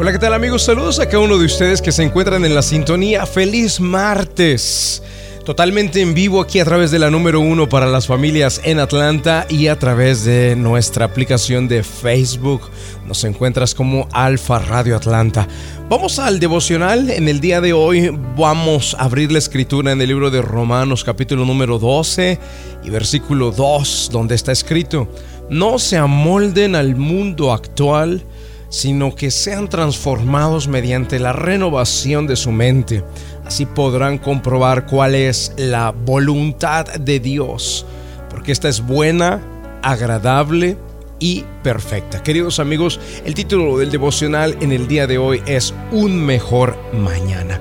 Hola, ¿qué tal amigos? Saludos a cada uno de ustedes que se encuentran en la sintonía. Feliz martes. Totalmente en vivo aquí a través de la número uno para las familias en Atlanta y a través de nuestra aplicación de Facebook. Nos encuentras como Alfa Radio Atlanta. Vamos al devocional. En el día de hoy vamos a abrir la escritura en el libro de Romanos capítulo número 12 y versículo 2 donde está escrito, no se amolden al mundo actual sino que sean transformados mediante la renovación de su mente. Así podrán comprobar cuál es la voluntad de Dios, porque esta es buena, agradable y perfecta. Queridos amigos, el título del devocional en el día de hoy es Un mejor mañana.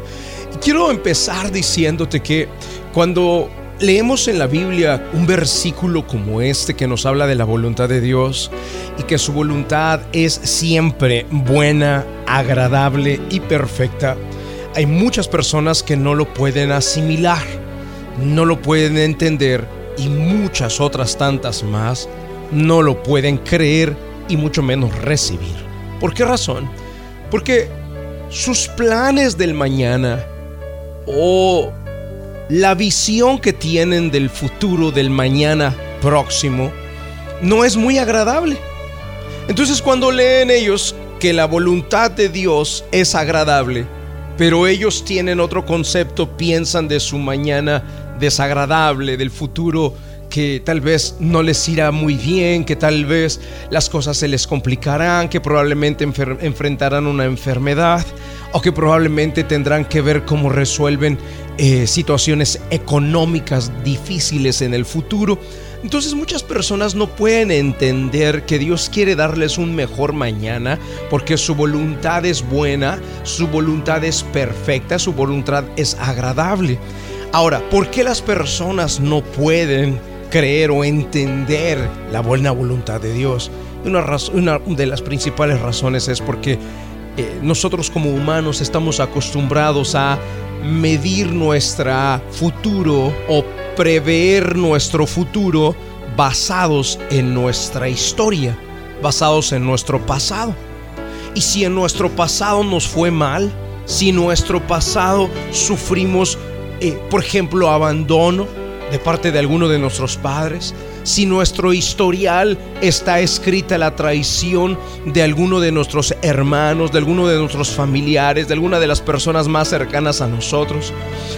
quiero empezar diciéndote que cuando leemos en la Biblia un versículo como este que nos habla de la voluntad de Dios y que su voluntad es siempre buena, agradable y perfecta, hay muchas personas que no lo pueden asimilar, no lo pueden entender y muchas otras tantas más no lo pueden creer y mucho menos recibir. ¿Por qué razón? Porque sus planes del mañana o la visión que tienen del futuro, del mañana próximo, no es muy agradable. Entonces cuando leen ellos que la voluntad de Dios es agradable, pero ellos tienen otro concepto, piensan de su mañana desagradable, del futuro que tal vez no les irá muy bien, que tal vez las cosas se les complicarán, que probablemente enfrentarán una enfermedad o que probablemente tendrán que ver cómo resuelven eh, situaciones económicas difíciles en el futuro. Entonces muchas personas no pueden entender que Dios quiere darles un mejor mañana porque su voluntad es buena, su voluntad es perfecta, su voluntad es agradable. Ahora, ¿por qué las personas no pueden creer o entender la buena voluntad de Dios. Una, una de las principales razones es porque eh, nosotros como humanos estamos acostumbrados a medir nuestro futuro o prever nuestro futuro basados en nuestra historia, basados en nuestro pasado. Y si en nuestro pasado nos fue mal, si en nuestro pasado sufrimos, eh, por ejemplo, abandono, de parte de alguno de nuestros padres, si nuestro historial está escrita la traición de alguno de nuestros hermanos, de alguno de nuestros familiares, de alguna de las personas más cercanas a nosotros,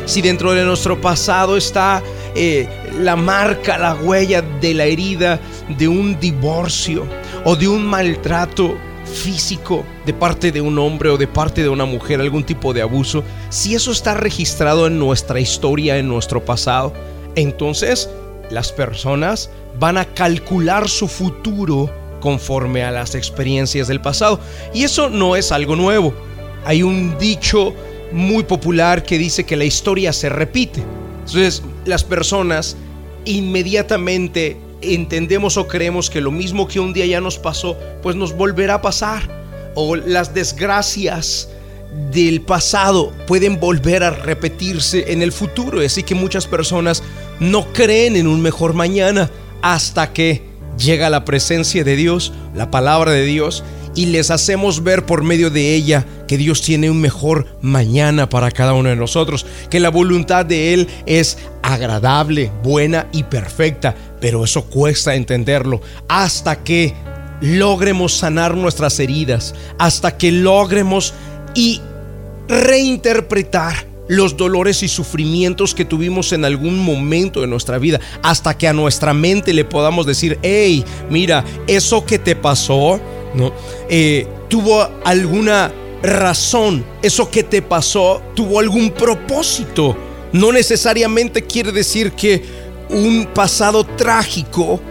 si dentro de nuestro pasado está eh, la marca, la huella de la herida de un divorcio o de un maltrato físico de parte de un hombre o de parte de una mujer, algún tipo de abuso, si eso está registrado en nuestra historia, en nuestro pasado, entonces las personas van a calcular su futuro conforme a las experiencias del pasado. Y eso no es algo nuevo. Hay un dicho muy popular que dice que la historia se repite. Entonces las personas inmediatamente entendemos o creemos que lo mismo que un día ya nos pasó, pues nos volverá a pasar. O las desgracias del pasado pueden volver a repetirse en el futuro. Así que muchas personas no creen en un mejor mañana hasta que llega la presencia de Dios, la palabra de Dios, y les hacemos ver por medio de ella que Dios tiene un mejor mañana para cada uno de nosotros, que la voluntad de Él es agradable, buena y perfecta, pero eso cuesta entenderlo. Hasta que logremos sanar nuestras heridas, hasta que logremos y reinterpretar los dolores y sufrimientos que tuvimos en algún momento de nuestra vida, hasta que a nuestra mente le podamos decir, hey, mira, eso que te pasó, ¿no? Eh, tuvo alguna razón, eso que te pasó tuvo algún propósito. No necesariamente quiere decir que un pasado trágico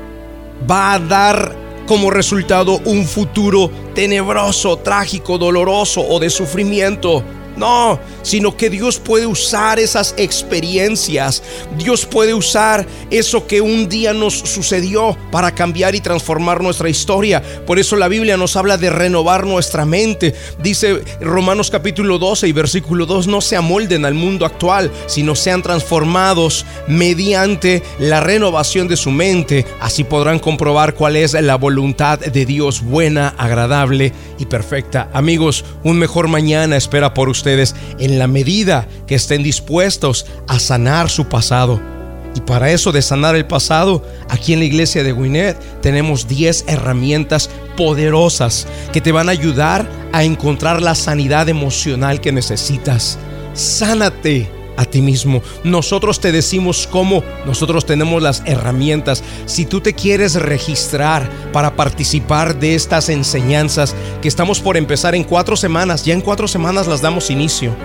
va a dar como resultado un futuro tenebroso, trágico, doloroso o de sufrimiento. No, sino que Dios puede usar esas experiencias. Dios puede usar eso que un día nos sucedió para cambiar y transformar nuestra historia. Por eso la Biblia nos habla de renovar nuestra mente. Dice Romanos capítulo 12 y versículo 2, no se amolden al mundo actual, sino sean transformados mediante la renovación de su mente. Así podrán comprobar cuál es la voluntad de Dios buena, agradable y perfecta. Amigos, un mejor mañana espera por ustedes en la medida que estén dispuestos a sanar su pasado. Y para eso de sanar el pasado, aquí en la iglesia de Winnet tenemos 10 herramientas poderosas que te van a ayudar a encontrar la sanidad emocional que necesitas. Sánate a ti mismo. Nosotros te decimos cómo, nosotros tenemos las herramientas. Si tú te quieres registrar para participar de estas enseñanzas que estamos por empezar en cuatro semanas, ya en cuatro semanas las damos inicio.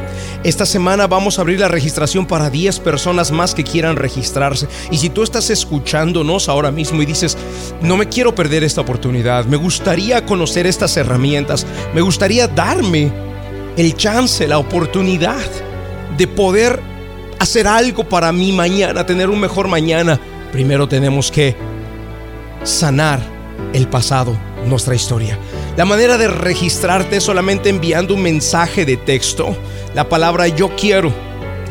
Esta semana vamos a abrir la registración para 10 personas más que quieran registrarse. Y si tú estás escuchándonos ahora mismo y dices, no me quiero perder esta oportunidad, me gustaría conocer estas herramientas, me gustaría darme el chance, la oportunidad de poder hacer algo para mí mañana, tener un mejor mañana, primero tenemos que sanar el pasado, nuestra historia. La manera de registrarte es solamente enviando un mensaje de texto, la palabra yo quiero,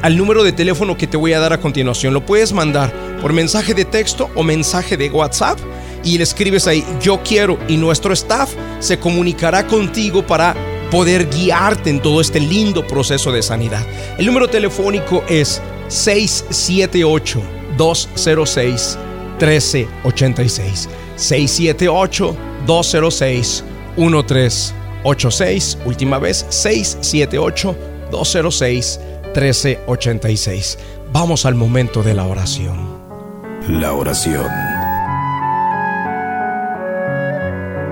al número de teléfono que te voy a dar a continuación. Lo puedes mandar por mensaje de texto o mensaje de WhatsApp y le escribes ahí yo quiero y nuestro staff se comunicará contigo para poder guiarte en todo este lindo proceso de sanidad. El número telefónico es 678-206-1386. 678-206-1386. Última vez, 678-206-1386. Vamos al momento de la oración. La oración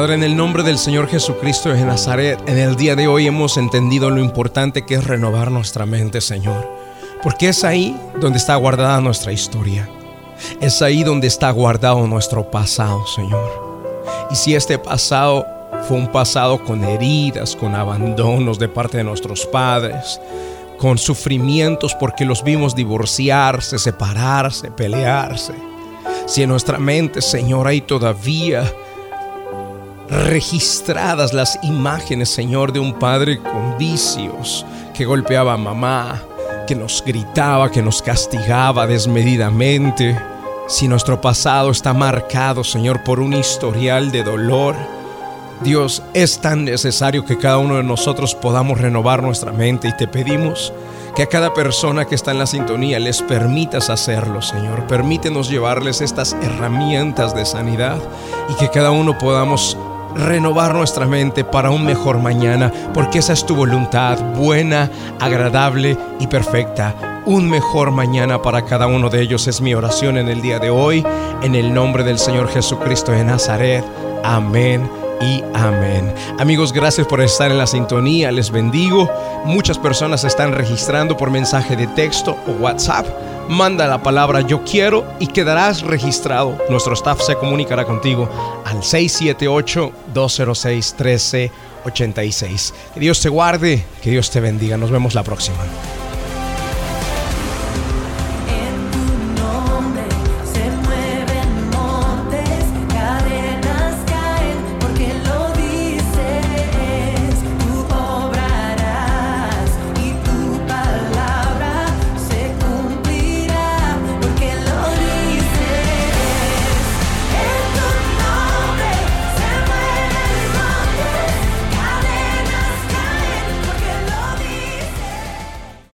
Padre, en el nombre del Señor Jesucristo de Nazaret, en el día de hoy hemos entendido lo importante que es renovar nuestra mente, Señor. Porque es ahí donde está guardada nuestra historia. Es ahí donde está guardado nuestro pasado, Señor. Y si este pasado fue un pasado con heridas, con abandonos de parte de nuestros padres, con sufrimientos porque los vimos divorciarse, separarse, pelearse. Si en nuestra mente, Señor, hay todavía registradas las imágenes, Señor, de un padre con vicios que golpeaba a mamá, que nos gritaba, que nos castigaba desmedidamente. Si nuestro pasado está marcado, Señor, por un historial de dolor, Dios, es tan necesario que cada uno de nosotros podamos renovar nuestra mente y te pedimos que a cada persona que está en la sintonía les permitas hacerlo, Señor. Permítenos llevarles estas herramientas de sanidad y que cada uno podamos renovar nuestra mente para un mejor mañana, porque esa es tu voluntad, buena, agradable y perfecta. Un mejor mañana para cada uno de ellos es mi oración en el día de hoy, en el nombre del Señor Jesucristo de Nazaret. Amén y amén. Amigos, gracias por estar en la sintonía, les bendigo. Muchas personas están registrando por mensaje de texto o WhatsApp. Manda la palabra yo quiero y quedarás registrado. Nuestro staff se comunicará contigo al 678-206-1386. Que Dios te guarde, que Dios te bendiga. Nos vemos la próxima.